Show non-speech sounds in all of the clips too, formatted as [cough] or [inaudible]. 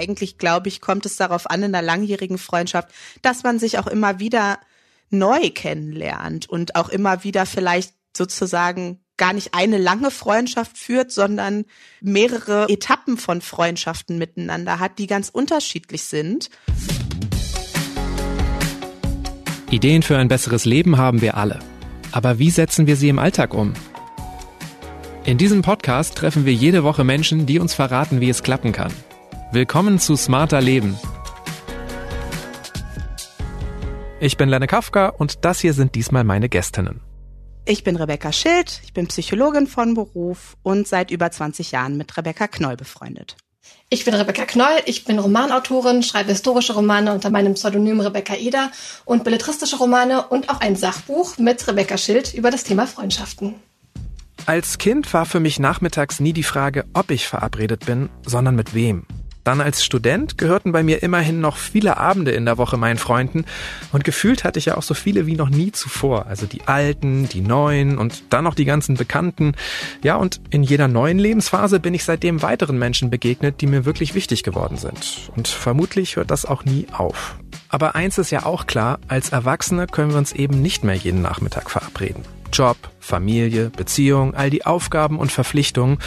eigentlich, glaube ich, kommt es darauf an in einer langjährigen Freundschaft, dass man sich auch immer wieder neu kennenlernt und auch immer wieder vielleicht sozusagen gar nicht eine lange Freundschaft führt, sondern mehrere Etappen von Freundschaften miteinander hat, die ganz unterschiedlich sind. Ideen für ein besseres Leben haben wir alle. Aber wie setzen wir sie im Alltag um? In diesem Podcast treffen wir jede Woche Menschen, die uns verraten, wie es klappen kann. Willkommen zu Smarter Leben. Ich bin Lenne Kafka und das hier sind diesmal meine Gästinnen. Ich bin Rebecca Schild, ich bin Psychologin von Beruf und seit über 20 Jahren mit Rebecca Knoll befreundet. Ich bin Rebecca Knoll, ich bin Romanautorin, schreibe historische Romane unter meinem Pseudonym Rebecca Eder und belletristische Romane und auch ein Sachbuch mit Rebecca Schild über das Thema Freundschaften. Als Kind war für mich nachmittags nie die Frage, ob ich verabredet bin, sondern mit wem. Dann als Student gehörten bei mir immerhin noch viele Abende in der Woche meinen Freunden und gefühlt hatte ich ja auch so viele wie noch nie zuvor. Also die alten, die neuen und dann noch die ganzen Bekannten. Ja, und in jeder neuen Lebensphase bin ich seitdem weiteren Menschen begegnet, die mir wirklich wichtig geworden sind. Und vermutlich hört das auch nie auf. Aber eins ist ja auch klar, als Erwachsene können wir uns eben nicht mehr jeden Nachmittag verabreden. Job, Familie, Beziehung, all die Aufgaben und Verpflichtungen.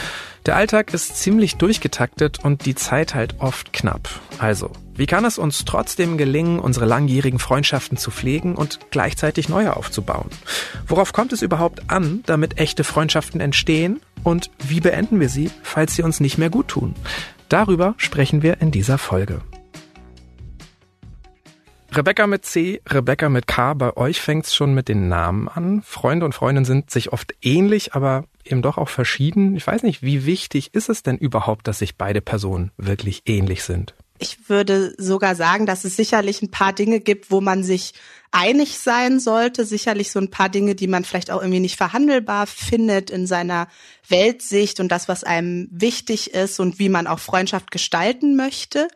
Der Alltag ist ziemlich durchgetaktet und die Zeit halt oft knapp. Also, wie kann es uns trotzdem gelingen, unsere langjährigen Freundschaften zu pflegen und gleichzeitig neue aufzubauen? Worauf kommt es überhaupt an, damit echte Freundschaften entstehen? Und wie beenden wir sie, falls sie uns nicht mehr gut tun? Darüber sprechen wir in dieser Folge. Rebecca mit C, Rebecca mit K, bei euch fängt's schon mit den Namen an. Freunde und Freundinnen sind sich oft ähnlich, aber eben doch auch verschieden. Ich weiß nicht, wie wichtig ist es denn überhaupt, dass sich beide Personen wirklich ähnlich sind? Ich würde sogar sagen, dass es sicherlich ein paar Dinge gibt, wo man sich einig sein sollte. Sicherlich so ein paar Dinge, die man vielleicht auch irgendwie nicht verhandelbar findet in seiner Weltsicht und das, was einem wichtig ist und wie man auch Freundschaft gestalten möchte.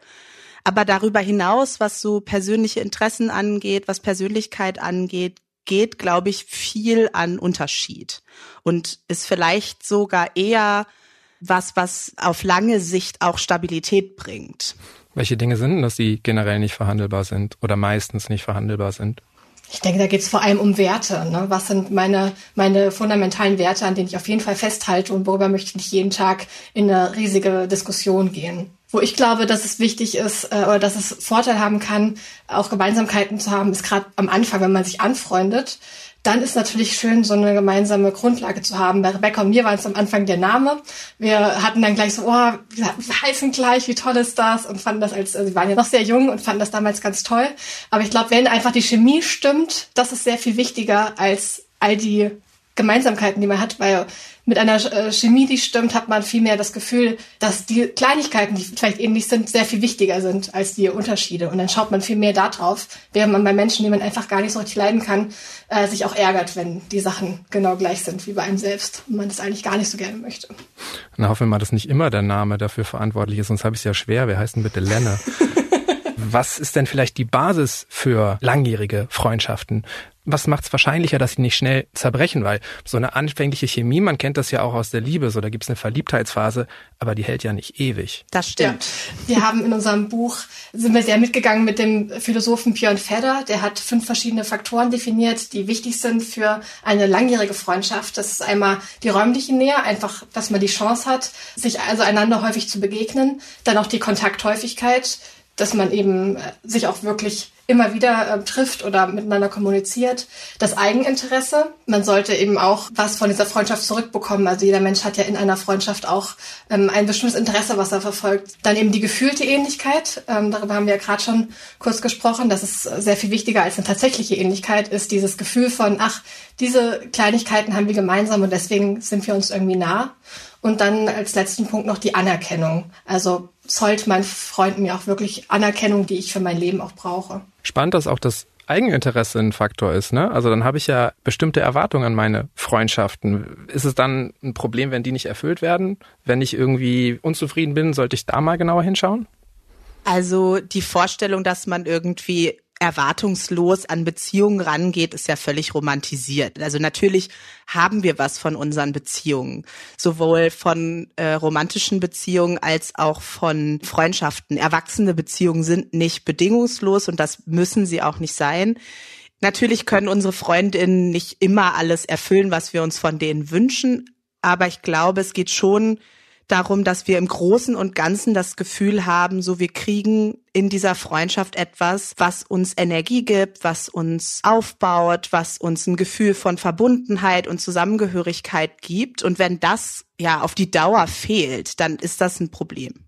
Aber darüber hinaus, was so persönliche Interessen angeht, was Persönlichkeit angeht, geht, glaube ich, viel an Unterschied und ist vielleicht sogar eher was, was auf lange Sicht auch Stabilität bringt. Welche Dinge sind denn das, die generell nicht verhandelbar sind oder meistens nicht verhandelbar sind? Ich denke, da geht es vor allem um Werte. Ne? Was sind meine, meine fundamentalen Werte, an denen ich auf jeden Fall festhalte und worüber möchte ich nicht jeden Tag in eine riesige Diskussion gehen? Wo ich glaube, dass es wichtig ist äh, oder dass es Vorteil haben kann, auch Gemeinsamkeiten zu haben, ist gerade am Anfang, wenn man sich anfreundet, dann ist natürlich schön, so eine gemeinsame Grundlage zu haben. Bei Rebecca und mir war es am Anfang der Name. Wir hatten dann gleich so, oh, wir heißen gleich, wie toll ist das? Und fanden das als, also wir waren ja noch sehr jung und fanden das damals ganz toll. Aber ich glaube, wenn einfach die Chemie stimmt, das ist sehr viel wichtiger als all die Gemeinsamkeiten, die man hat, weil mit einer äh, Chemie, die stimmt, hat man viel mehr das Gefühl, dass die Kleinigkeiten, die vielleicht ähnlich sind, sehr viel wichtiger sind als die Unterschiede. Und dann schaut man viel mehr darauf, während man bei Menschen, die man einfach gar nicht so richtig leiden kann, äh, sich auch ärgert, wenn die Sachen genau gleich sind wie bei einem selbst und man das eigentlich gar nicht so gerne möchte. Na, hoffen wir mal, dass nicht immer der Name dafür verantwortlich ist, sonst habe ich es ja schwer. Wer heißt denn bitte Lenne? [laughs] Was ist denn vielleicht die Basis für langjährige Freundschaften? Was macht es wahrscheinlicher, dass sie nicht schnell zerbrechen? Weil so eine anfängliche Chemie, man kennt das ja auch aus der Liebe, so da gibt es eine Verliebtheitsphase, aber die hält ja nicht ewig. Das stimmt. Ja. Wir haben in unserem Buch, sind wir sehr mitgegangen mit dem Philosophen Björn Fedder, der hat fünf verschiedene Faktoren definiert, die wichtig sind für eine langjährige Freundschaft. Das ist einmal die räumliche Nähe, einfach, dass man die Chance hat, sich also einander häufig zu begegnen. Dann auch die Kontakthäufigkeit, dass man eben äh, sich auch wirklich immer wieder äh, trifft oder miteinander kommuniziert. Das Eigeninteresse. Man sollte eben auch was von dieser Freundschaft zurückbekommen. Also jeder Mensch hat ja in einer Freundschaft auch ähm, ein bestimmtes Interesse, was er verfolgt. Dann eben die gefühlte Ähnlichkeit. Ähm, darüber haben wir ja gerade schon kurz gesprochen. Das ist sehr viel wichtiger als eine tatsächliche Ähnlichkeit, ist dieses Gefühl von, ach, diese Kleinigkeiten haben wir gemeinsam und deswegen sind wir uns irgendwie nah. Und dann als letzten Punkt noch die Anerkennung. Also zollt mein Freund mir auch wirklich Anerkennung, die ich für mein Leben auch brauche spannend, dass auch das Eigeninteresse ein Faktor ist, ne? Also dann habe ich ja bestimmte Erwartungen an meine Freundschaften. Ist es dann ein Problem, wenn die nicht erfüllt werden? Wenn ich irgendwie unzufrieden bin, sollte ich da mal genauer hinschauen? Also die Vorstellung, dass man irgendwie erwartungslos an Beziehungen rangeht, ist ja völlig romantisiert. Also natürlich haben wir was von unseren Beziehungen, sowohl von äh, romantischen Beziehungen als auch von Freundschaften. Erwachsene Beziehungen sind nicht bedingungslos und das müssen sie auch nicht sein. Natürlich können unsere Freundinnen nicht immer alles erfüllen, was wir uns von denen wünschen, aber ich glaube, es geht schon darum, dass wir im Großen und Ganzen das Gefühl haben, so wir kriegen in dieser Freundschaft etwas, was uns Energie gibt, was uns aufbaut, was uns ein Gefühl von Verbundenheit und Zusammengehörigkeit gibt. Und wenn das ja auf die Dauer fehlt, dann ist das ein Problem.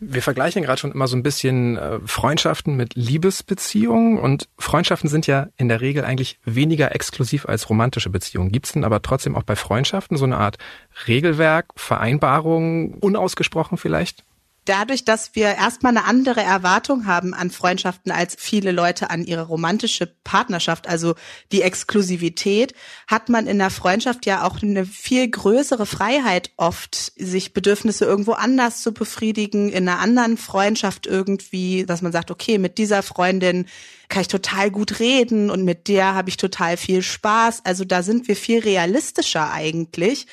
Wir vergleichen gerade schon immer so ein bisschen äh, Freundschaften mit Liebesbeziehungen und Freundschaften sind ja in der Regel eigentlich weniger exklusiv als romantische Beziehungen. Gibt es denn aber trotzdem auch bei Freundschaften so eine Art Regelwerk, Vereinbarung, unausgesprochen vielleicht? Dadurch, dass wir erstmal eine andere Erwartung haben an Freundschaften als viele Leute an ihre romantische Partnerschaft, also die Exklusivität, hat man in der Freundschaft ja auch eine viel größere Freiheit oft, sich Bedürfnisse irgendwo anders zu befriedigen, in einer anderen Freundschaft irgendwie, dass man sagt, okay, mit dieser Freundin kann ich total gut reden und mit der habe ich total viel Spaß. Also da sind wir viel realistischer eigentlich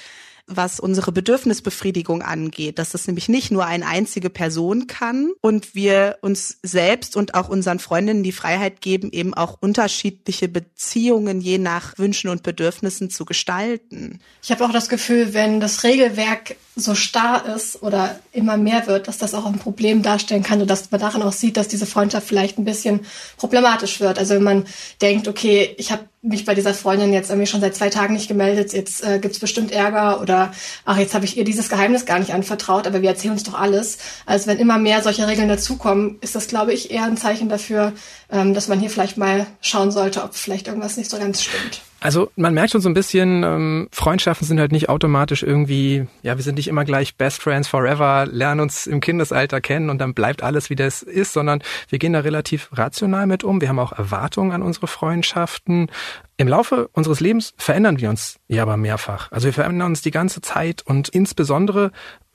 was unsere Bedürfnisbefriedigung angeht, dass das nämlich nicht nur eine einzige Person kann und wir uns selbst und auch unseren Freundinnen die Freiheit geben, eben auch unterschiedliche Beziehungen je nach Wünschen und Bedürfnissen zu gestalten. Ich habe auch das Gefühl, wenn das Regelwerk so starr ist oder immer mehr wird, dass das auch ein Problem darstellen kann und dass man daran auch sieht, dass diese Freundschaft vielleicht ein bisschen problematisch wird. Also wenn man denkt, okay, ich habe mich bei dieser Freundin jetzt irgendwie schon seit zwei Tagen nicht gemeldet, jetzt äh, gibt's bestimmt Ärger oder ach, jetzt habe ich ihr dieses Geheimnis gar nicht anvertraut, aber wir erzählen uns doch alles. Also wenn immer mehr solche Regeln dazukommen, ist das, glaube ich, eher ein Zeichen dafür, ähm, dass man hier vielleicht mal schauen sollte, ob vielleicht irgendwas nicht so ganz stimmt. Also man merkt schon so ein bisschen, ähm, Freundschaften sind halt nicht automatisch irgendwie, ja, wir sind nicht immer gleich Best Friends Forever, lernen uns im Kindesalter kennen und dann bleibt alles, wie das ist, sondern wir gehen da relativ rational mit um. Wir haben auch Erwartungen an unsere Freundschaften. Im Laufe unseres Lebens verändern wir uns ja aber mehrfach. Also wir verändern uns die ganze Zeit und insbesondere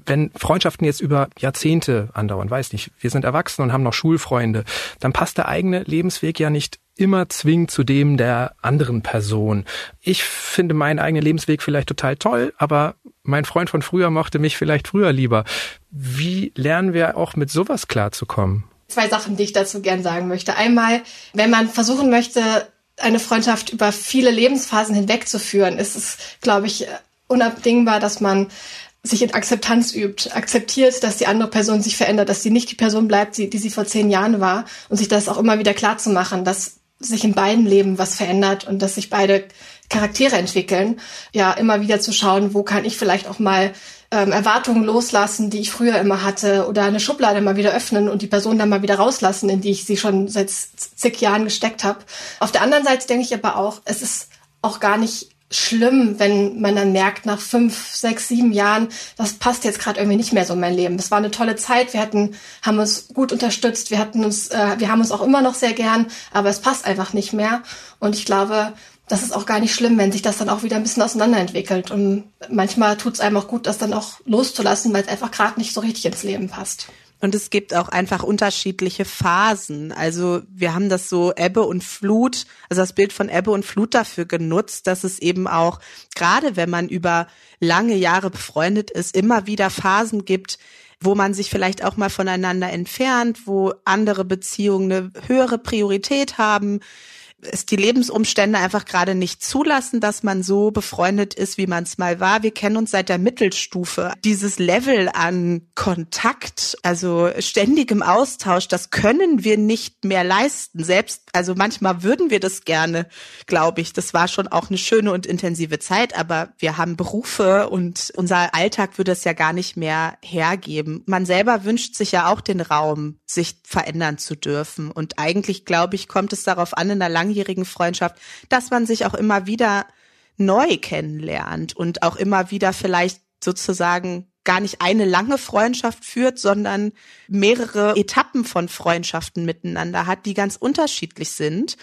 wenn Freundschaften jetzt über Jahrzehnte andauern, weiß nicht, wir sind erwachsen und haben noch Schulfreunde, dann passt der eigene Lebensweg ja nicht immer zwingend zu dem der anderen Person. Ich finde meinen eigenen Lebensweg vielleicht total toll, aber mein Freund von früher mochte mich vielleicht früher lieber. Wie lernen wir auch mit sowas klarzukommen? Zwei Sachen, die ich dazu gern sagen möchte. Einmal, wenn man versuchen möchte, eine Freundschaft über viele Lebensphasen hinwegzuführen, ist es, glaube ich, unabdingbar, dass man sich in Akzeptanz übt, akzeptiert, dass die andere Person sich verändert, dass sie nicht die Person bleibt, die, die sie vor zehn Jahren war und sich das auch immer wieder klar zu machen, dass sich in beiden Leben was verändert und dass sich beide Charaktere entwickeln. Ja, immer wieder zu schauen, wo kann ich vielleicht auch mal ähm, Erwartungen loslassen, die ich früher immer hatte, oder eine Schublade mal wieder öffnen und die Person dann mal wieder rauslassen, in die ich sie schon seit zig Jahren gesteckt habe. Auf der anderen Seite denke ich aber auch, es ist auch gar nicht schlimm, wenn man dann merkt, nach fünf, sechs, sieben Jahren, das passt jetzt gerade irgendwie nicht mehr so in mein Leben. Das war eine tolle Zeit, wir hatten, haben uns gut unterstützt, wir hatten uns, äh, wir haben uns auch immer noch sehr gern, aber es passt einfach nicht mehr. Und ich glaube, das ist auch gar nicht schlimm, wenn sich das dann auch wieder ein bisschen auseinanderentwickelt. Und manchmal tut es einem auch gut, das dann auch loszulassen, weil es einfach gerade nicht so richtig ins Leben passt. Und es gibt auch einfach unterschiedliche Phasen. Also wir haben das so Ebbe und Flut, also das Bild von Ebbe und Flut dafür genutzt, dass es eben auch, gerade wenn man über lange Jahre befreundet ist, immer wieder Phasen gibt, wo man sich vielleicht auch mal voneinander entfernt, wo andere Beziehungen eine höhere Priorität haben, es die Lebensumstände einfach gerade nicht zulassen, dass man so befreundet ist, wie man es mal war. Wir kennen uns seit der Mittelstufe. Dieses Level an Kontakt, also ständigem Austausch, das können wir nicht mehr leisten. Selbst, also manchmal würden wir das gerne, glaube ich. Das war schon auch eine schöne und intensive Zeit, aber wir haben Berufe und unser Alltag würde es ja gar nicht mehr hergeben. Man selber wünscht sich ja auch den Raum, sich verändern zu dürfen. Und eigentlich, glaube ich, kommt es darauf an, in einer langen langjährigen Freundschaft, dass man sich auch immer wieder neu kennenlernt und auch immer wieder vielleicht sozusagen gar nicht eine lange Freundschaft führt, sondern mehrere Etappen von Freundschaften miteinander hat, die ganz unterschiedlich sind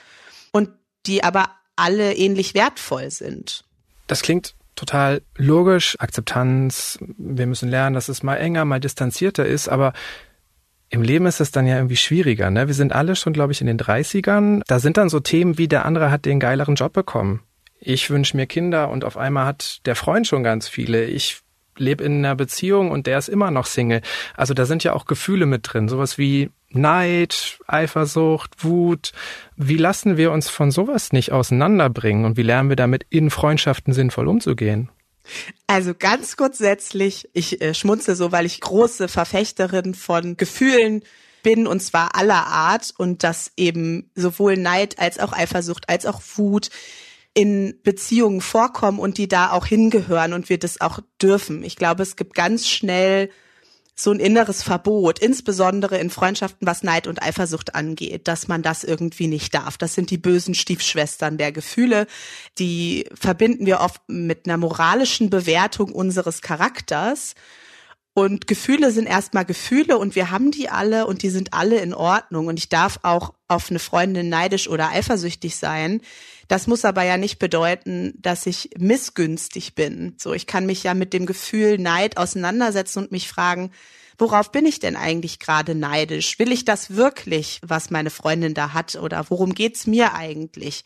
und die aber alle ähnlich wertvoll sind. Das klingt total logisch. Akzeptanz, wir müssen lernen, dass es mal enger, mal distanzierter ist, aber Im Leben ist es dann ja irgendwie schwieriger, ne? Wir sind alle schon, glaube ich, in den 30ern. Da sind dann so Themen wie der andere hat den geileren Job bekommen. Ich wünsche mir Kinder und auf einmal hat der Freund schon ganz viele. Ich lebe in einer Beziehung und der ist immer noch Single. Also da sind ja auch Gefühle mit drin, sowas wie Neid, Eifersucht, Wut. Wie lassen wir uns von sowas nicht auseinanderbringen und wie lernen wir damit in Freundschaften sinnvoll umzugehen? Also ganz grundsätzlich, ich äh, schmunze so, weil ich große Verfechterin von Gefühlen bin und zwar aller Art und dass eben sowohl Neid als auch Eifersucht als auch Wut in Beziehungen vorkommen und die da auch hingehören und wir das auch dürfen. Ich glaube, es gibt ganz schnell so ein inneres Verbot, insbesondere in Freundschaften, was Neid und Eifersucht angeht, dass man das irgendwie nicht darf. Das sind die bösen Stiefschwestern der Gefühle. Die verbinden wir oft mit einer moralischen Bewertung unseres Charakters. Und Gefühle sind erstmal Gefühle und wir haben die alle und die sind alle in Ordnung. Und ich darf auch auf eine Freundin neidisch oder eifersüchtig sein. Das muss aber ja nicht bedeuten, dass ich missgünstig bin. So, ich kann mich ja mit dem Gefühl Neid auseinandersetzen und mich fragen, worauf bin ich denn eigentlich gerade neidisch? Will ich das wirklich, was meine Freundin da hat oder worum geht's mir eigentlich?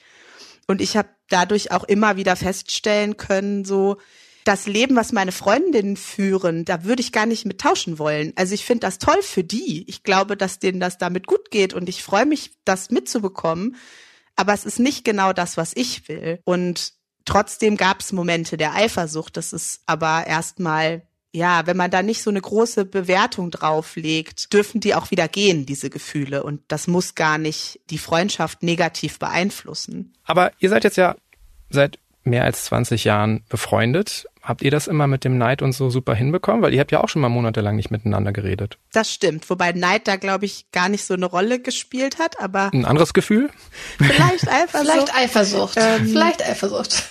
Und ich habe dadurch auch immer wieder feststellen können, so das Leben, was meine Freundinnen führen, da würde ich gar nicht mit tauschen wollen. Also ich finde das toll für die. Ich glaube, dass denen das damit gut geht und ich freue mich, das mitzubekommen aber es ist nicht genau das, was ich will. Und trotzdem gab es Momente der Eifersucht. Das ist aber erstmal ja, wenn man da nicht so eine große Bewertung drauflegt, dürfen die auch wieder gehen, diese Gefühle. Und das muss gar nicht die Freundschaft negativ beeinflussen. Aber ihr seid jetzt ja seit mehr als 20 Jahren befreundet. Habt ihr das immer mit dem Neid und so super hinbekommen? Weil ihr habt ja auch schon mal monatelang nicht miteinander geredet. Das stimmt, wobei Neid da, glaube ich, gar nicht so eine Rolle gespielt hat, aber. Ein anderes Gefühl? Vielleicht Eifersucht. Vielleicht Eifersucht. Ähm, Vielleicht Eifersucht.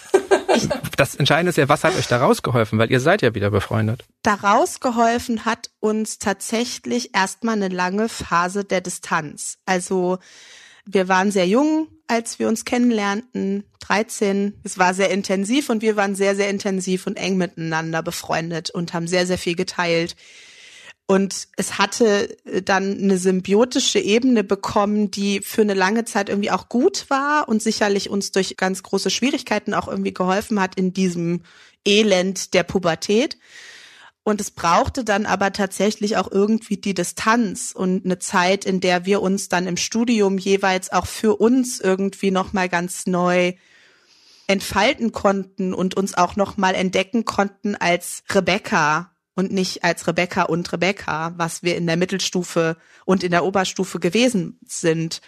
das Entscheidende ist ja, was hat euch da rausgeholfen? Weil ihr seid ja wieder befreundet. Da rausgeholfen hat uns tatsächlich erstmal eine lange Phase der Distanz. Also, wir waren sehr jung, als wir uns kennenlernten, 13. Es war sehr intensiv und wir waren sehr, sehr intensiv und eng miteinander befreundet und haben sehr, sehr viel geteilt. Und es hatte dann eine symbiotische Ebene bekommen, die für eine lange Zeit irgendwie auch gut war und sicherlich uns durch ganz große Schwierigkeiten auch irgendwie geholfen hat in diesem Elend der Pubertät. Und es brauchte dann aber tatsächlich auch irgendwie die Distanz und eine Zeit, in der wir uns dann im Studium jeweils auch für uns irgendwie nochmal ganz neu entfalten konnten und uns auch nochmal entdecken konnten als Rebecca und nicht als Rebecca und Rebecca, was wir in der Mittelstufe und in der Oberstufe gewesen sind.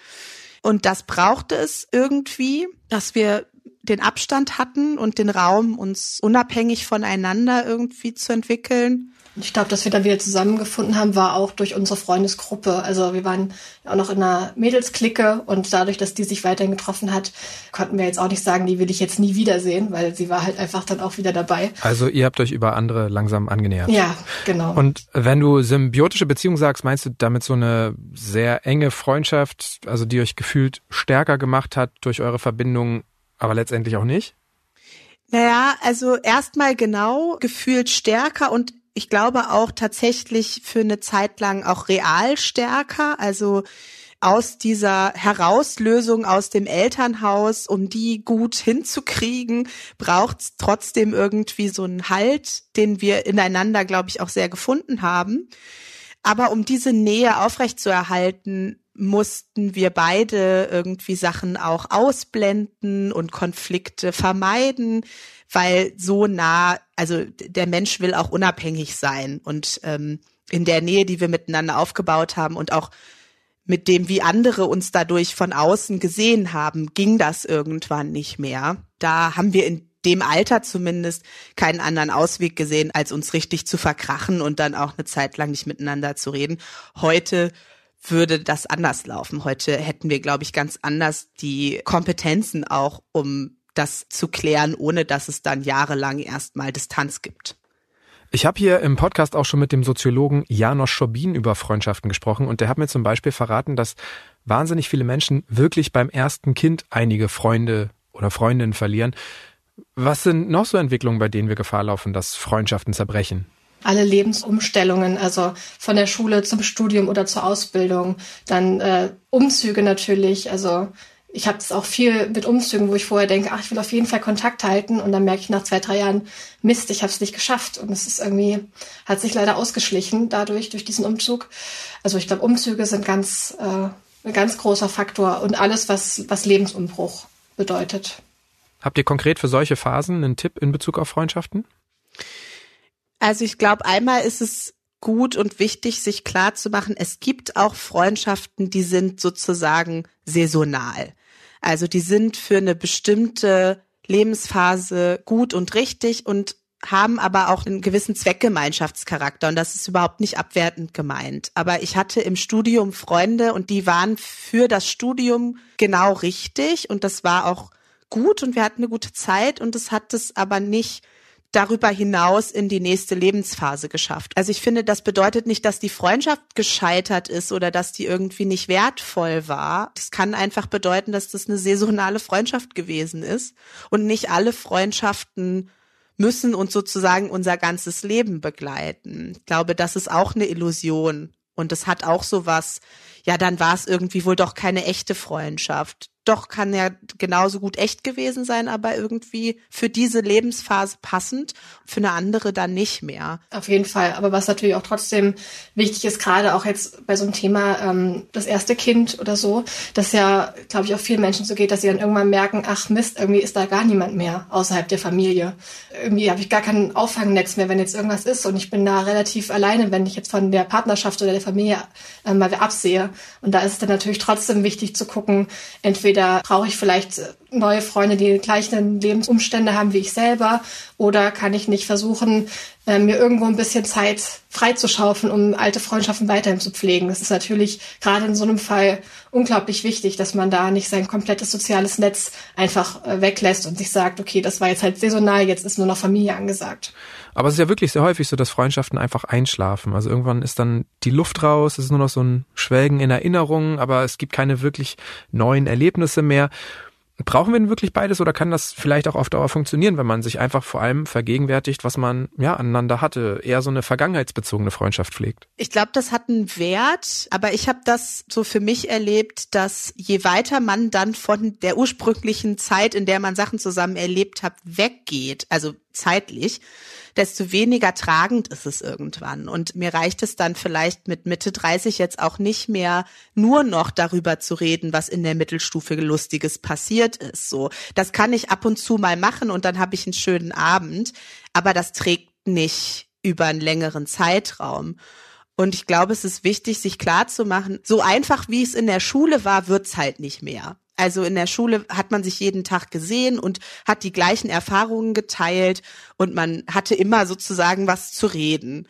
Und das brauchte es irgendwie, dass wir den Abstand hatten und den Raum, uns unabhängig voneinander irgendwie zu entwickeln. Ich glaube, dass wir dann wieder zusammengefunden haben, war auch durch unsere Freundesgruppe. Also wir waren auch noch in einer Mädelsklicke und dadurch, dass die sich weiterhin getroffen hat, konnten wir jetzt auch nicht sagen, die will ich jetzt nie wiedersehen, weil sie war halt einfach dann auch wieder dabei. Also ihr habt euch über andere langsam angenähert. Ja, genau. Und wenn du symbiotische Beziehung sagst, meinst du damit so eine sehr enge Freundschaft, also die euch gefühlt stärker gemacht hat durch eure Verbindung aber letztendlich auch nicht? Naja, also erstmal genau gefühlt stärker und ich glaube auch tatsächlich für eine Zeit lang auch real stärker. Also aus dieser Herauslösung aus dem Elternhaus, um die gut hinzukriegen, braucht es trotzdem irgendwie so einen Halt, den wir ineinander, glaube ich, auch sehr gefunden haben. Aber um diese Nähe aufrechtzuerhalten, mussten wir beide irgendwie Sachen auch ausblenden und Konflikte vermeiden, weil so nah, also der Mensch will auch unabhängig sein und ähm, in der Nähe, die wir miteinander aufgebaut haben und auch mit dem, wie andere uns dadurch von außen gesehen haben, ging das irgendwann nicht mehr. Da haben wir in dem Alter zumindest keinen anderen Ausweg gesehen, als uns richtig zu verkrachen und dann auch eine Zeit lang nicht miteinander zu reden. Heute würde das anders laufen. Heute hätten wir, glaube ich, ganz anders die Kompetenzen auch, um das zu klären, ohne dass es dann jahrelang erstmal Distanz gibt. Ich habe hier im Podcast auch schon mit dem Soziologen Janos Schobin über Freundschaften gesprochen und der hat mir zum Beispiel verraten, dass wahnsinnig viele Menschen wirklich beim ersten Kind einige Freunde oder Freundinnen verlieren. Was sind noch so Entwicklungen, bei denen wir Gefahr laufen, dass Freundschaften zerbrechen? Alle Lebensumstellungen, also von der Schule zum Studium oder zur Ausbildung, dann äh, Umzüge natürlich, also ich habe es auch viel mit Umzügen, wo ich vorher denke, ach, ich will auf jeden Fall Kontakt halten und dann merke ich nach zwei, drei Jahren, Mist, ich habe es nicht geschafft und es ist irgendwie, hat sich leider ausgeschlichen dadurch, durch diesen Umzug. Also ich glaube, Umzüge sind ganz, äh, ein ganz großer Faktor und alles, was, was Lebensumbruch bedeutet. Habt ihr konkret für solche Phasen einen Tipp in Bezug auf Freundschaften? Also ich glaube, einmal ist es gut und wichtig, sich klar zu machen, es gibt auch Freundschaften, die sind sozusagen saisonal. Also die sind für eine bestimmte Lebensphase gut und richtig und haben aber auch einen gewissen Zweckgemeinschaftscharakter und das ist überhaupt nicht abwertend gemeint. Aber ich hatte im Studium Freunde und die waren für das Studium genau richtig und das war auch gut und wir hatten eine gute Zeit und es hat es aber nicht darüber hinaus in die nächste Lebensphase geschafft. Also ich finde, das bedeutet nicht, dass die Freundschaft gescheitert ist oder dass die irgendwie nicht wertvoll war. Das kann einfach bedeuten, dass das eine saisonale Freundschaft gewesen ist und nicht alle Freundschaften müssen uns sozusagen unser ganzes Leben begleiten. Ich glaube, das ist auch eine Illusion und das hat auch so was, ja, dann war es irgendwie wohl doch keine echte Freundschaft doch kann ja genauso gut echt gewesen sein, aber irgendwie für diese Lebensphase passend, für eine andere dann nicht mehr. Auf jeden Fall. Aber was natürlich auch trotzdem wichtig ist, gerade auch jetzt bei so einem Thema ähm, das erste Kind oder so, dass ja, glaube ich, auch vielen Menschen so geht, dass sie dann irgendwann merken, ach Mist, irgendwie ist da gar niemand mehr außerhalb der Familie. Irgendwie habe ich gar kein Auffangnetz mehr, wenn jetzt irgendwas ist und ich bin da relativ alleine, wenn ich jetzt von der Partnerschaft oder der Familie äh, mal absehe. Und da ist es dann natürlich trotzdem wichtig zu gucken, entweder Entweder brauche ich vielleicht neue Freunde, die gleichen Lebensumstände haben wie ich selber, oder kann ich nicht versuchen, äh, mir irgendwo ein bisschen Zeit freizuschaufeln, um alte Freundschaften weiterhin zu pflegen. Das ist natürlich gerade in so einem Fall unglaublich wichtig, dass man da nicht sein komplettes soziales Netz einfach äh, weglässt und sich sagt, okay, das war jetzt halt saisonal, jetzt ist nur noch Familie angesagt. Aber es ist ja wirklich sehr häufig so, dass Freundschaften einfach einschlafen. Also irgendwann ist dann die Luft raus, es ist nur noch so ein Schwelgen in Erinnerungen, aber es gibt keine wirklich neuen Erlebnisse mehr. Brauchen wir denn wirklich beides oder kann das vielleicht auch auf Dauer funktionieren, wenn man sich einfach vor allem vergegenwärtigt, was man ja aneinander hatte, eher so eine vergangenheitsbezogene Freundschaft pflegt? Ich glaube, das hat einen Wert, aber ich habe das so für mich erlebt, dass je weiter man dann von der ursprünglichen Zeit, in der man Sachen zusammen erlebt hat, weggeht, also zeitlich, desto weniger tragend ist es irgendwann. Und mir reicht es dann vielleicht mit Mitte 30 jetzt auch nicht mehr nur noch darüber zu reden, was in der Mittelstufe Lustiges passiert ist. So, das kann ich ab und zu mal machen und dann habe ich einen schönen Abend, aber das trägt nicht über einen längeren Zeitraum. Und ich glaube, es ist wichtig, sich klar zu machen, so einfach wie es in der Schule war, wird's halt nicht mehr. Also in der Schule hat man sich jeden Tag gesehen und hat die gleichen Erfahrungen geteilt und man hatte immer sozusagen was zu reden.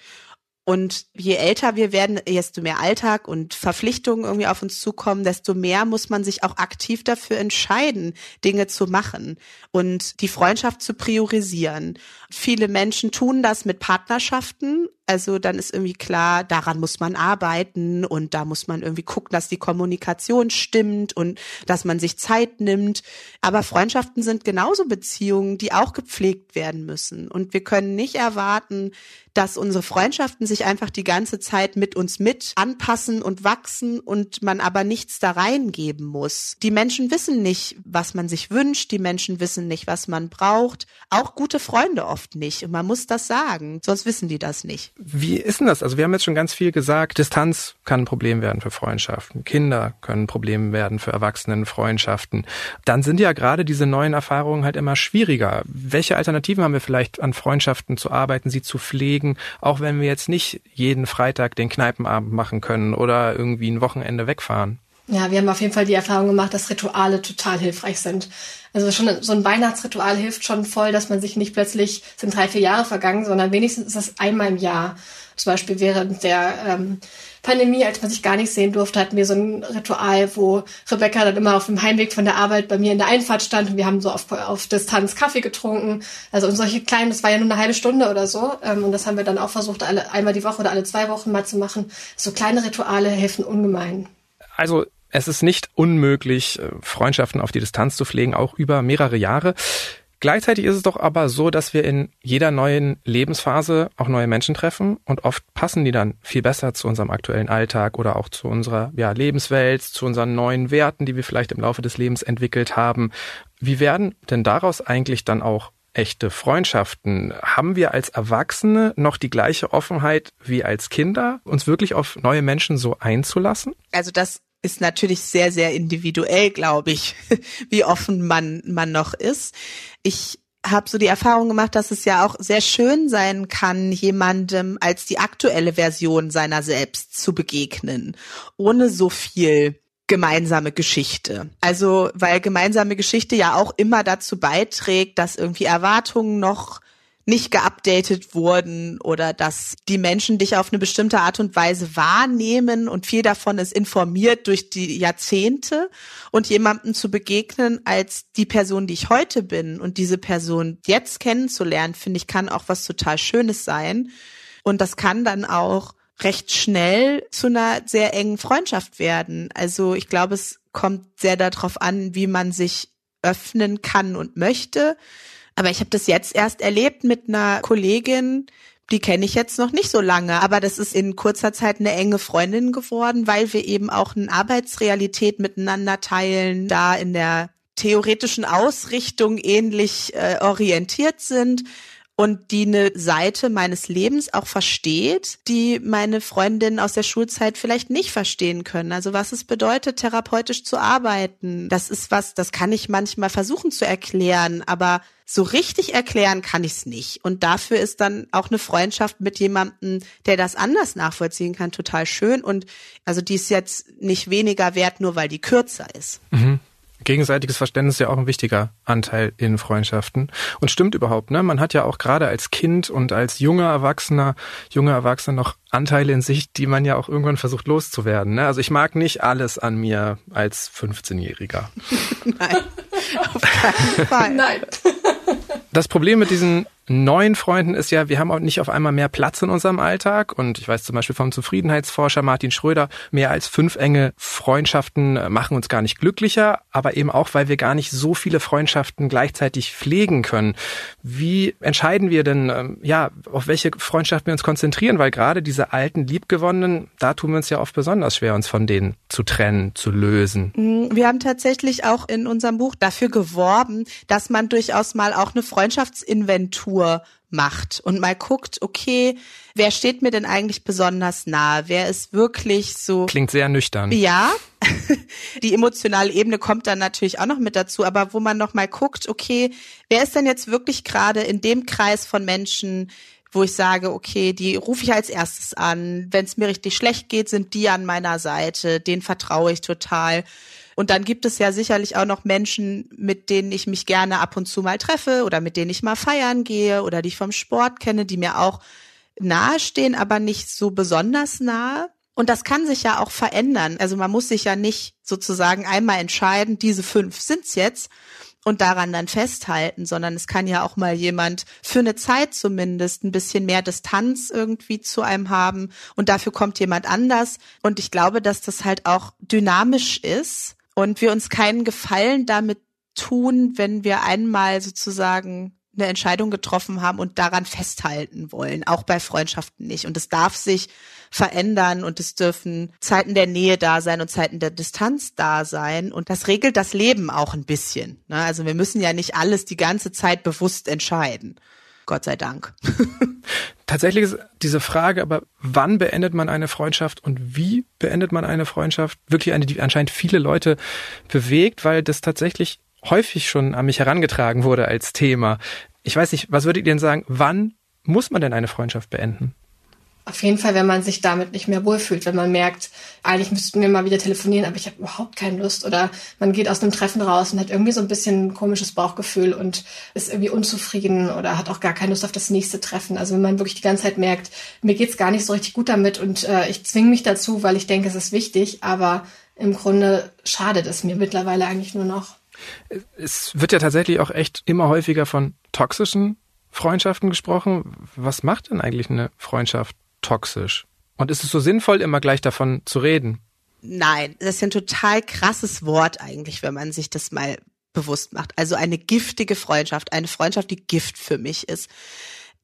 Und je älter wir werden, desto mehr Alltag und Verpflichtungen irgendwie auf uns zukommen, desto mehr muss man sich auch aktiv dafür entscheiden, Dinge zu machen und die Freundschaft zu priorisieren. Viele Menschen tun das mit Partnerschaften. Also dann ist irgendwie klar, daran muss man arbeiten und da muss man irgendwie gucken, dass die Kommunikation stimmt und dass man sich Zeit nimmt. Aber Freundschaften sind genauso Beziehungen, die auch gepflegt werden müssen. Und wir können nicht erwarten, dass unsere Freundschaften sich einfach die ganze Zeit mit uns mit anpassen und wachsen und man aber nichts da reingeben muss. Die Menschen wissen nicht, was man sich wünscht, die Menschen wissen nicht, was man braucht. Auch gute Freunde oft nicht. Und man muss das sagen, sonst wissen die das nicht. Wie ist denn das? Also wir haben jetzt schon ganz viel gesagt, Distanz kann ein Problem werden für Freundschaften. Kinder können ein Problem werden für Erwachsenenfreundschaften. Dann sind ja gerade diese neuen Erfahrungen halt immer schwieriger. Welche Alternativen haben wir vielleicht an Freundschaften zu arbeiten, sie zu pflegen, auch wenn wir jetzt nicht jeden Freitag den Kneipenabend machen können oder irgendwie ein Wochenende wegfahren. Ja, wir haben auf jeden Fall die Erfahrung gemacht, dass Rituale total hilfreich sind. Also schon so ein Weihnachtsritual hilft schon voll, dass man sich nicht plötzlich sind drei, vier Jahre vergangen, sondern wenigstens ist das einmal im Jahr. Zum Beispiel während der ähm, Pandemie, als man sich gar nicht sehen durfte, hatten wir so ein Ritual, wo Rebecca dann immer auf dem Heimweg von der Arbeit bei mir in der Einfahrt stand und wir haben so auf, auf Distanz Kaffee getrunken. Also und solche kleinen, das war ja nur eine halbe Stunde oder so. Ähm, und das haben wir dann auch versucht, alle, einmal die Woche oder alle zwei Wochen mal zu machen. So kleine Rituale helfen ungemein. Also es ist nicht unmöglich, äh, Freundschaften auf die Distanz zu pflegen, auch über mehrere Jahre. Gleichzeitig ist es doch aber so, dass wir in jeder neuen Lebensphase auch neue Menschen treffen und oft passen die dann viel besser zu unserem aktuellen Alltag oder auch zu unserer ja, Lebenswelt, zu unseren neuen Werten, die wir vielleicht im Laufe des Lebens entwickelt haben. Wie werden denn daraus eigentlich dann auch echte Freundschaften? Haben wir als Erwachsene noch die gleiche Offenheit wie als Kinder, uns wirklich auf neue Menschen so einzulassen? Also das ist natürlich sehr, sehr individuell, glaube ich, [laughs] wie offen man, man noch ist. Ich habe so die Erfahrung gemacht, dass es ja auch sehr schön sein kann, jemandem als die aktuelle Version seiner selbst zu begegnen, ohne so viel gemeinsame Geschichte. Also, weil gemeinsame Geschichte ja auch immer dazu beiträgt, dass irgendwie Erwartungen noch nicht geupdatet wurden oder dass die Menschen dich auf eine bestimmte Art und Weise wahrnehmen und viel davon ist informiert durch die Jahrzehnte und jemandem zu begegnen als die Person, die ich heute bin und diese Person jetzt kennenzulernen, finde ich, kann auch was total Schönes sein. Und das kann dann auch recht schnell zu einer sehr engen Freundschaft werden. Also ich glaube, es kommt sehr darauf an, wie man sich öffnen kann und möchte. Aber ich habe das jetzt erst erlebt mit einer Kollegin, die kenne ich jetzt noch nicht so lange, aber das ist in kurzer Zeit eine enge Freundin geworden, weil wir eben auch eine Arbeitsrealität miteinander teilen, da in der theoretischen Ausrichtung ähnlich äh, orientiert sind und die eine Seite meines Lebens auch versteht, die meine Freundinnen aus der Schulzeit vielleicht nicht verstehen können. Also was es bedeutet, therapeutisch zu arbeiten. Das ist was, das kann ich manchmal versuchen zu erklären, aber so richtig erklären kann ich es nicht. Und dafür ist dann auch eine Freundschaft mit jemandem, der das anders nachvollziehen kann, total schön. Und also die ist jetzt nicht weniger wert, nur weil die kürzer ist. Mhm gegenseitiges Verständnis ist ja auch ein wichtiger Anteil in Freundschaften. Und stimmt überhaupt, ne? Man hat ja auch gerade als Kind und als junger Erwachsener, junger Erwachsener noch Anteile in sich, die man ja auch irgendwann versucht loszuwerden. Ne? Also ich mag nicht alles an mir als 15-Jähriger. [laughs] Nein, auf keinen Fall. Nein. Das Problem mit diesen neuen Freunden ist ja, wir haben auch nicht auf einmal mehr Platz in unserem Alltag. Und ich weiß zum Beispiel vom Zufriedenheitsforscher Martin Schröder, mehr als fünf enge Freundschaften äh, machen uns gar nicht glücklicher, aber eben auch, weil wir gar nicht so viele Freundschaften gleichzeitig pflegen können. Wie entscheiden wir denn, ähm, ja, auf welche Freundschaft wir uns konzentrieren? Weil gerade diese alten Liebgewonnenen, da tun wir uns ja oft besonders schwer, uns von denen zu trennen, zu lösen. Mm, wir haben tatsächlich auch in unserem Buch dafür geworben, dass man durchaus mal auch eine Freundschaftsinventur Tour macht und mal guckt, okay, wer steht mir denn eigentlich besonders nahe? Wer ist wirklich so. Klingt sehr nüchtern. Ja. [laughs] Die emotionale Ebene kommt dann natürlich auch noch mit dazu, aber wo man noch mal guckt, okay, wer ist denn jetzt wirklich gerade in dem Kreis von Menschen, wo ich sage, okay, die rufe ich als erstes an. Wenn es mir richtig schlecht geht, sind die an meiner Seite, denen vertraue ich total. Und dann gibt es ja sicherlich auch noch Menschen, mit denen ich mich gerne ab und zu mal treffe oder mit denen ich mal feiern gehe oder die ich vom Sport kenne, die mir auch nahestehen, aber nicht so besonders nahe. Und das kann sich ja auch verändern. Also man muss sich ja nicht sozusagen einmal entscheiden, diese fünf sind's jetzt und daran dann festhalten, sondern es kann ja auch mal jemand für eine Zeit zumindest ein bisschen mehr Distanz irgendwie zu einem haben und dafür kommt jemand anders. Und ich glaube, dass das halt auch dynamisch ist und wir uns keinen Gefallen damit tun, wenn wir einmal sozusagen eine Entscheidung getroffen haben und daran festhalten wollen, auch bei Freundschaften nicht. Und es darf sich verändern und es dürfen Zeiten der Nähe da sein und Zeiten der Distanz da sein. Und das regelt das Leben auch ein bisschen. Ne? Also wir müssen ja nicht alles die ganze Zeit bewusst entscheiden. Gott sei Dank. [laughs] Tatsächlich ist diese Frage, aber wann beendet man eine Freundschaft und wie beendet man eine Freundschaft, wirklich eine, die anscheinend viele Leute bewegt, weil das tatsächlich häufig schon an mich herangetragen wurde als Thema. Ich weiß nicht, was würdet ihr denn sagen, wann muss man denn eine Freundschaft beenden? Auf jeden Fall, wenn man sich damit nicht mehr wohlfühlt, wenn man merkt, eigentlich müssten wir mal wieder telefonieren, aber ich habe überhaupt keine Lust. Oder man geht aus einem Treffen raus und hat irgendwie so ein bisschen ein komisches Bauchgefühl und ist irgendwie unzufrieden oder hat auch gar keine Lust auf das nächste Treffen. Also wenn man wirklich die ganze Zeit merkt, mir geht's gar nicht so richtig gut damit und äh, ich zwinge mich dazu, weil ich denke, es ist wichtig, aber im Grunde schadet es mir mittlerweile eigentlich nur noch. Es wird ja tatsächlich auch echt immer häufiger von toxischen Freundschaften gesprochen. Was macht denn eigentlich eine Freundschaft toxisch? Und ist es so sinnvoll, immer gleich davon zu reden? Nein, das ist ein total krasses Wort eigentlich, wenn man sich das mal bewusst macht. Also eine giftige Freundschaft, eine Freundschaft, die Gift für mich ist.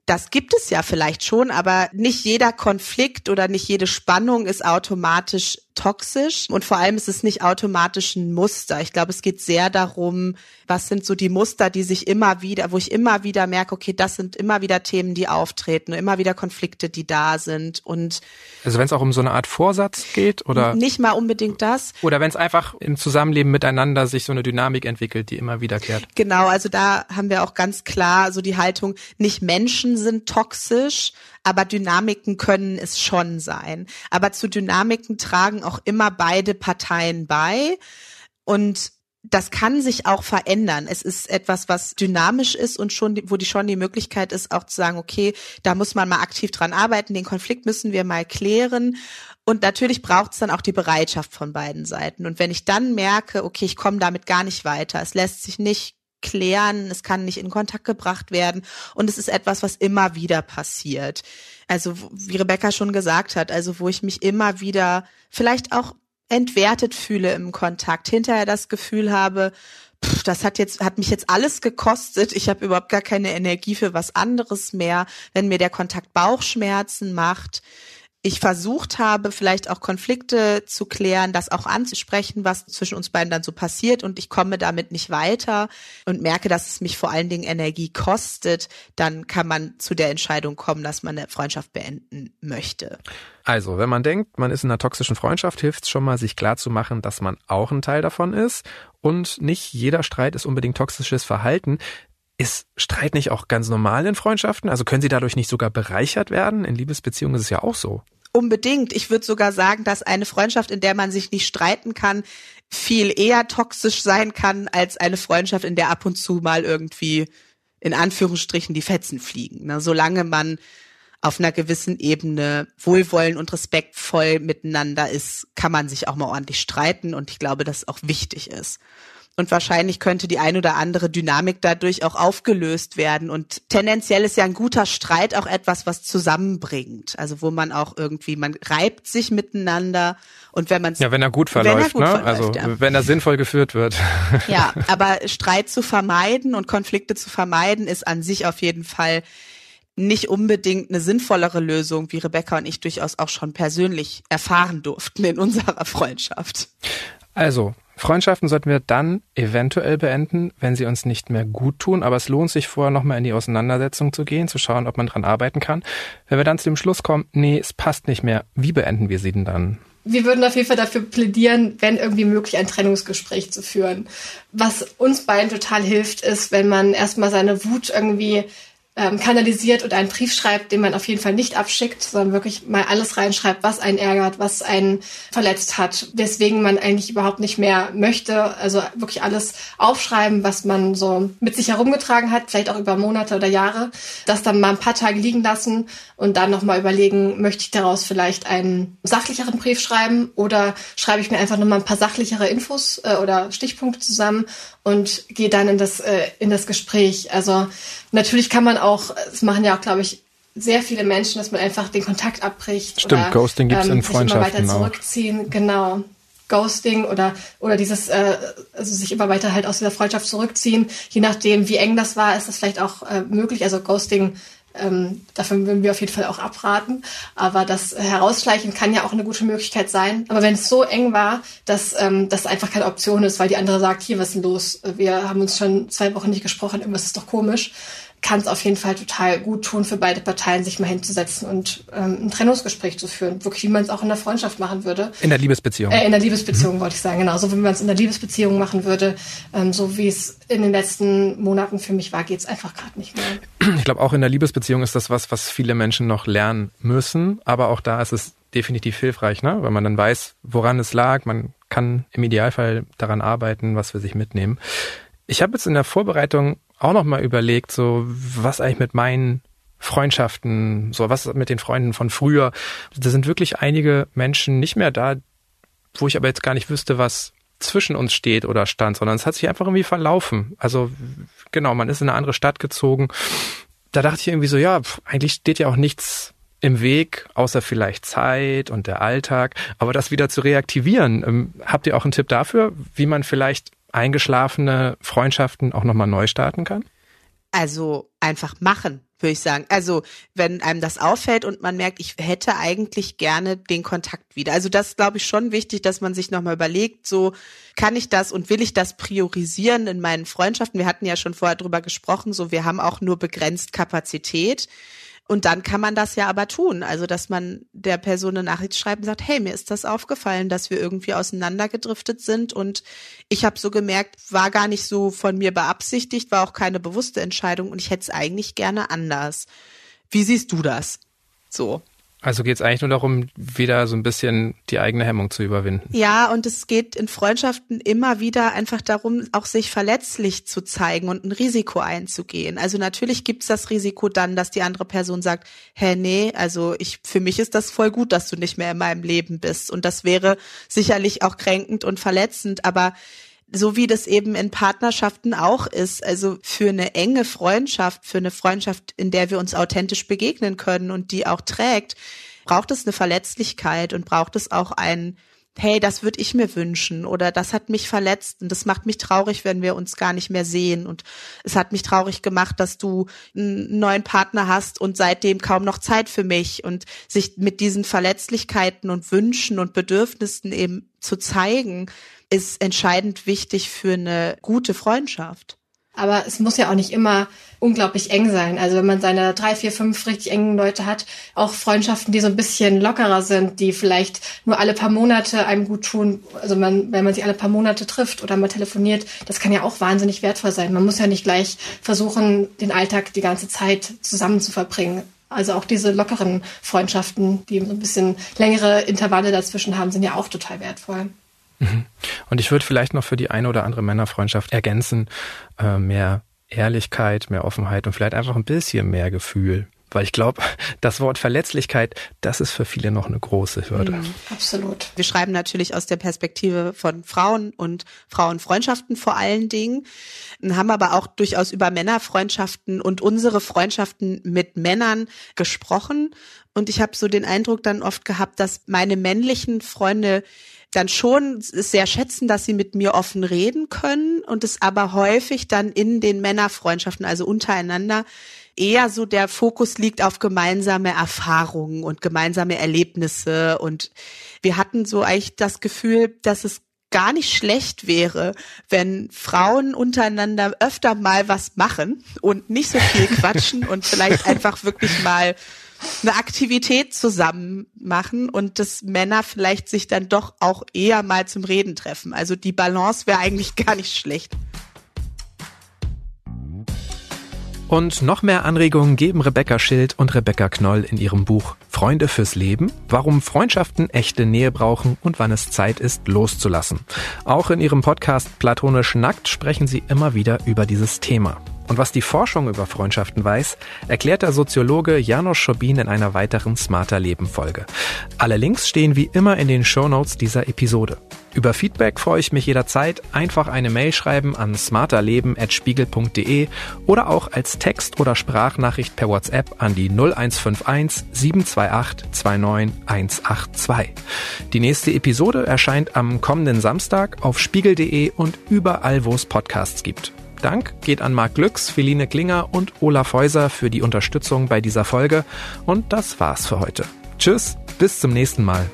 Das gibt es ja vielleicht schon, aber nicht jeder Konflikt oder nicht jede Spannung ist automatisch toxisch und vor allem ist es nicht automatisch ein Muster. Ich glaube, es geht sehr darum, was sind so die Muster, die sich immer wieder, wo ich immer wieder merke, okay, das sind immer wieder Themen, die auftreten, immer wieder Konflikte, die da sind und also wenn es auch um so eine Art Vorsatz geht oder nicht mal unbedingt das oder wenn es einfach im Zusammenleben miteinander sich so eine Dynamik entwickelt, die immer wiederkehrt. Genau, also da haben wir auch ganz klar so die Haltung, nicht Menschen sind toxisch, aber Dynamiken können es schon sein. Aber zu Dynamiken tragen auch immer beide Parteien bei und das kann sich auch verändern. Es ist etwas, was dynamisch ist und schon, wo die schon die Möglichkeit ist, auch zu sagen, okay, da muss man mal aktiv dran arbeiten, den Konflikt müssen wir mal klären. Und natürlich braucht es dann auch die Bereitschaft von beiden Seiten. Und wenn ich dann merke, okay, ich komme damit gar nicht weiter, es lässt sich nicht klären, es kann nicht in Kontakt gebracht werden. Und es ist etwas, was immer wieder passiert. Also wie Rebecca schon gesagt hat, also wo ich mich immer wieder vielleicht auch entwertet fühle im Kontakt, hinterher das Gefühl habe, pff, das hat jetzt hat mich jetzt alles gekostet, ich habe überhaupt gar keine Energie für was anderes mehr, wenn mir der Kontakt Bauchschmerzen macht ich versucht habe, vielleicht auch Konflikte zu klären, das auch anzusprechen, was zwischen uns beiden dann so passiert und ich komme damit nicht weiter und merke, dass es mich vor allen Dingen Energie kostet, dann kann man zu der Entscheidung kommen, dass man eine Freundschaft beenden möchte. Also, wenn man denkt, man ist in einer toxischen Freundschaft, hilft es schon mal, sich klar zu machen, dass man auch ein Teil davon ist und nicht jeder Streit ist unbedingt toxisches Verhalten. Ist Streit nicht auch ganz normal in Freundschaften? Also können sie dadurch nicht sogar bereichert werden? In Liebesbeziehungen ist es ja auch so. Unbedingt. Ich würde sogar sagen, dass eine Freundschaft, in der man sich nicht streiten kann, viel eher toxisch sein kann als eine Freundschaft, in der ab und zu mal irgendwie in Anführungsstrichen die Fetzen fliegen. Ne? Solange man auf einer gewissen Ebene wohlwollend und respektvoll miteinander ist, kann man sich auch mal ordentlich streiten und ich glaube, dass es auch wichtig ist. Und wahrscheinlich könnte die ein oder andere Dynamik dadurch auch aufgelöst werden. Und tendenziell ist ja ein guter Streit auch etwas, was zusammenbringt. Also wo man auch irgendwie, man reibt sich miteinander und wenn man ja, wenn er gut verläuft, er gut ne? Verläuft, also ja. wenn er sinnvoll geführt wird. Ja, aber Streit zu vermeiden und Konflikte zu vermeiden ist an sich auf jeden Fall nicht unbedingt eine sinnvollere Lösung, wie Rebecca und ich durchaus auch schon persönlich erfahren durften in unserer Freundschaft. Also, Freundschaften sollten wir dann eventuell beenden, wenn sie uns nicht mehr gut tun, aber es lohnt sich vorher nochmal in die Auseinandersetzung zu gehen, zu schauen, ob man dran arbeiten kann. Wenn wir dann zu dem Schluss kommen, nee, es passt nicht mehr, wie beenden wir sie denn dann? wir würden auf jeden Fall dafür plädieren, wenn irgendwie möglich, ein Trennungsgespräch zu führen. Was uns beiden total hilft, ist, wenn man erstmal seine Wut irgendwie ähm, kanalisiert und einen Brief schreibt, den man auf jeden Fall nicht abschickt, sondern wirklich mal alles reinschreibt, was einen ärgert, was einen verletzt hat, weswegen man eigentlich überhaupt nicht mehr möchte. Also wirklich alles aufschreiben, was man so mit sich herumgetragen hat, vielleicht auch über Monate oder Jahre, das dann mal ein paar Tage liegen lassen und dann nochmal überlegen, möchte ich daraus vielleicht einen sachlicheren Brief schreiben oder schreibe ich mir einfach nochmal ein paar sachlichere Infos äh, oder Stichpunkte zusammen und gehe dann in das, äh, in das Gespräch. Also natürlich kann man auch, es machen ja auch, glaube ich, sehr viele Menschen, dass man einfach den Kontakt abbricht. Stimmt, oder, Ghosting gibt's ähm, in Freundschaften sich immer weiter zurückziehen, auch. genau. Ghosting oder oder dieses äh, also sich immer weiter halt aus dieser Freundschaft zurückziehen, je nachdem wie eng das war, ist das vielleicht auch äh, möglich. Also Ghosting ähm, davon würden wir auf jeden Fall auch abraten. Aber das Herausschleichen kann ja auch eine gute Möglichkeit sein. Aber wenn es so eng war, dass ähm, das einfach keine Option ist, weil die andere sagt, hier, was ist denn los? Wir haben uns schon zwei Wochen nicht gesprochen, irgendwas ist doch komisch, kann es auf jeden Fall total gut tun für beide Parteien, sich mal hinzusetzen und ähm, ein Trennungsgespräch zu führen. Wirklich, wie man es auch in der Freundschaft machen würde. In der Liebesbeziehung. Äh, in der Liebesbeziehung mhm. wollte ich sagen, genau. So wie man es in der Liebesbeziehung machen würde, ähm, so wie es in den letzten Monaten für mich war, geht es einfach gerade nicht mehr. Ich glaube, auch in der Liebesbeziehung ist das was, was viele Menschen noch lernen müssen. Aber auch da ist es definitiv hilfreich, ne? weil man dann weiß, woran es lag. Man kann im Idealfall daran arbeiten, was wir sich mitnehmen. Ich habe jetzt in der Vorbereitung auch noch mal überlegt, so was eigentlich mit meinen Freundschaften, so was mit den Freunden von früher. Da sind wirklich einige Menschen nicht mehr da, wo ich aber jetzt gar nicht wüsste, was zwischen uns steht oder stand, sondern es hat sich einfach irgendwie verlaufen. Also genau, man ist in eine andere Stadt gezogen. Da dachte ich irgendwie so, ja, eigentlich steht ja auch nichts im Weg, außer vielleicht Zeit und der Alltag. Aber das wieder zu reaktivieren, ähm, habt ihr auch einen Tipp dafür, wie man vielleicht eingeschlafene Freundschaften auch nochmal neu starten kann? Also einfach machen, würde ich sagen. Also wenn einem das auffällt und man merkt, ich hätte eigentlich gerne den Kontakt wieder. Also das glaube ich schon wichtig, dass man sich nochmal überlegt, so kann ich das und will ich das priorisieren in meinen Freundschaften? Wir hatten ja schon vorher drüber gesprochen, so wir haben auch nur begrenzt Kapazität. Und dann kann man das ja aber tun. Also, dass man der Person eine Nachricht schreibt und sagt, hey, mir ist das aufgefallen, dass wir irgendwie auseinandergedriftet sind. Und ich habe so gemerkt, war gar nicht so von mir beabsichtigt, war auch keine bewusste Entscheidung und ich hätte es eigentlich gerne anders. Wie siehst du das? So. Also geht es eigentlich nur darum, wieder so ein bisschen die eigene Hemmung zu überwinden. Ja, und es geht in Freundschaften immer wieder einfach darum, auch sich verletzlich zu zeigen und ein Risiko einzugehen. Also natürlich gibt's das Risiko dann, dass die andere Person sagt, hä, nee, also ich, für mich ist das voll gut, dass du nicht mehr in meinem Leben bist. Und das wäre sicherlich auch kränkend und verletzend, aber so wie das eben in Partnerschaften auch ist. Also für eine enge Freundschaft, für eine Freundschaft, in der wir uns authentisch begegnen können und die auch trägt, braucht es eine Verletzlichkeit und braucht es auch ein hey, das würde ich mir wünschen oder das hat mich verletzt und das macht mich traurig, wenn wir uns gar nicht mehr sehen und es hat mich traurig gemacht, dass du einen neuen Partner hast und seitdem kaum noch Zeit für mich und sich mit diesen Verletzlichkeiten und Wünschen und Bedürfnissen eben zu zeigen, ist entscheidend wichtig für eine gute Freundschaft. Aber es muss ja auch nicht immer unglaublich eng sein. Also wenn man seine drei, vier, fünf richtig engen Leute hat, auch Freundschaften, die so ein bisschen lockerer sind, die vielleicht nur alle paar Monate einem gut tun. Also man, wenn man sich alle paar Monate trifft oder mal telefoniert, das kann ja auch wahnsinnig wertvoll sein. Man muss ja nicht gleich versuchen, den Alltag die ganze Zeit zusammen zu verbringen. Also auch diese lockeren Freundschaften, die so ein bisschen längere Intervalle dazwischen haben, sind ja auch total wertvoll. Mhm. Und ich würde vielleicht noch für die eine oder andere Männerfreundschaft ergänzen, äh, mehr Ehrlichkeit, mehr Offenheit und vielleicht einfach ein bisschen mehr Gefühl. Weil ich glaube, [laughs] das Wort Verletzlichkeit, das ist für viele noch eine große Hürde. Mhm, absolut. Wir schreiben natürlich aus der Perspektive von Frauen und Frauenfreundschaften vor allen Dingen, haben aber auch durchaus über Männerfreundschaften und unsere Freundschaften mit Männern gesprochen. Und ich habe so den Eindruck dann oft gehabt, dass meine männlichen Freunde dann schon sehr schätzen, dass sie mit mir offen reden können und es aber häufig dann in den Männerfreundschaften, also untereinander, eher so der Fokus liegt auf gemeinsame Erfahrungen und gemeinsame Erlebnisse. Und wir hatten so eigentlich das Gefühl, dass es gar nicht schlecht wäre, wenn Frauen untereinander öfter mal was machen und nicht so viel quatschen und vielleicht [laughs] einfach wirklich mal eine Aktivität zusammen machen und dass Männer vielleicht sich dann doch auch eher mal zum Reden treffen. Also die Balance wäre eigentlich gar nicht schlecht. Und noch mehr Anregungen geben Rebecca Schild und Rebecca Knoll in ihrem Buch Freunde fürs Leben, warum Freundschaften echte Nähe brauchen und wann es Zeit ist, loszulassen. Auch in ihrem Podcast Platonisch Nackt sprechen sie immer wieder über dieses Thema. Und was die Forschung über Freundschaften weiß, erklärt der Soziologe Janusz Schobin in einer weiteren Smarter Leben Folge. Alle Links stehen wie immer in den Show Notes dieser Episode. Über Feedback freue ich mich jederzeit. Einfach eine Mail schreiben an smarterleben.spiegel.de oder auch als Text- oder Sprachnachricht per WhatsApp an die 0151 728 29182. Die nächste Episode erscheint am kommenden Samstag auf spiegel.de und überall, wo es Podcasts gibt. Dank geht an Marc Glücks, Feline Klinger und Olaf Häuser für die Unterstützung bei dieser Folge. Und das war's für heute. Tschüss, bis zum nächsten Mal.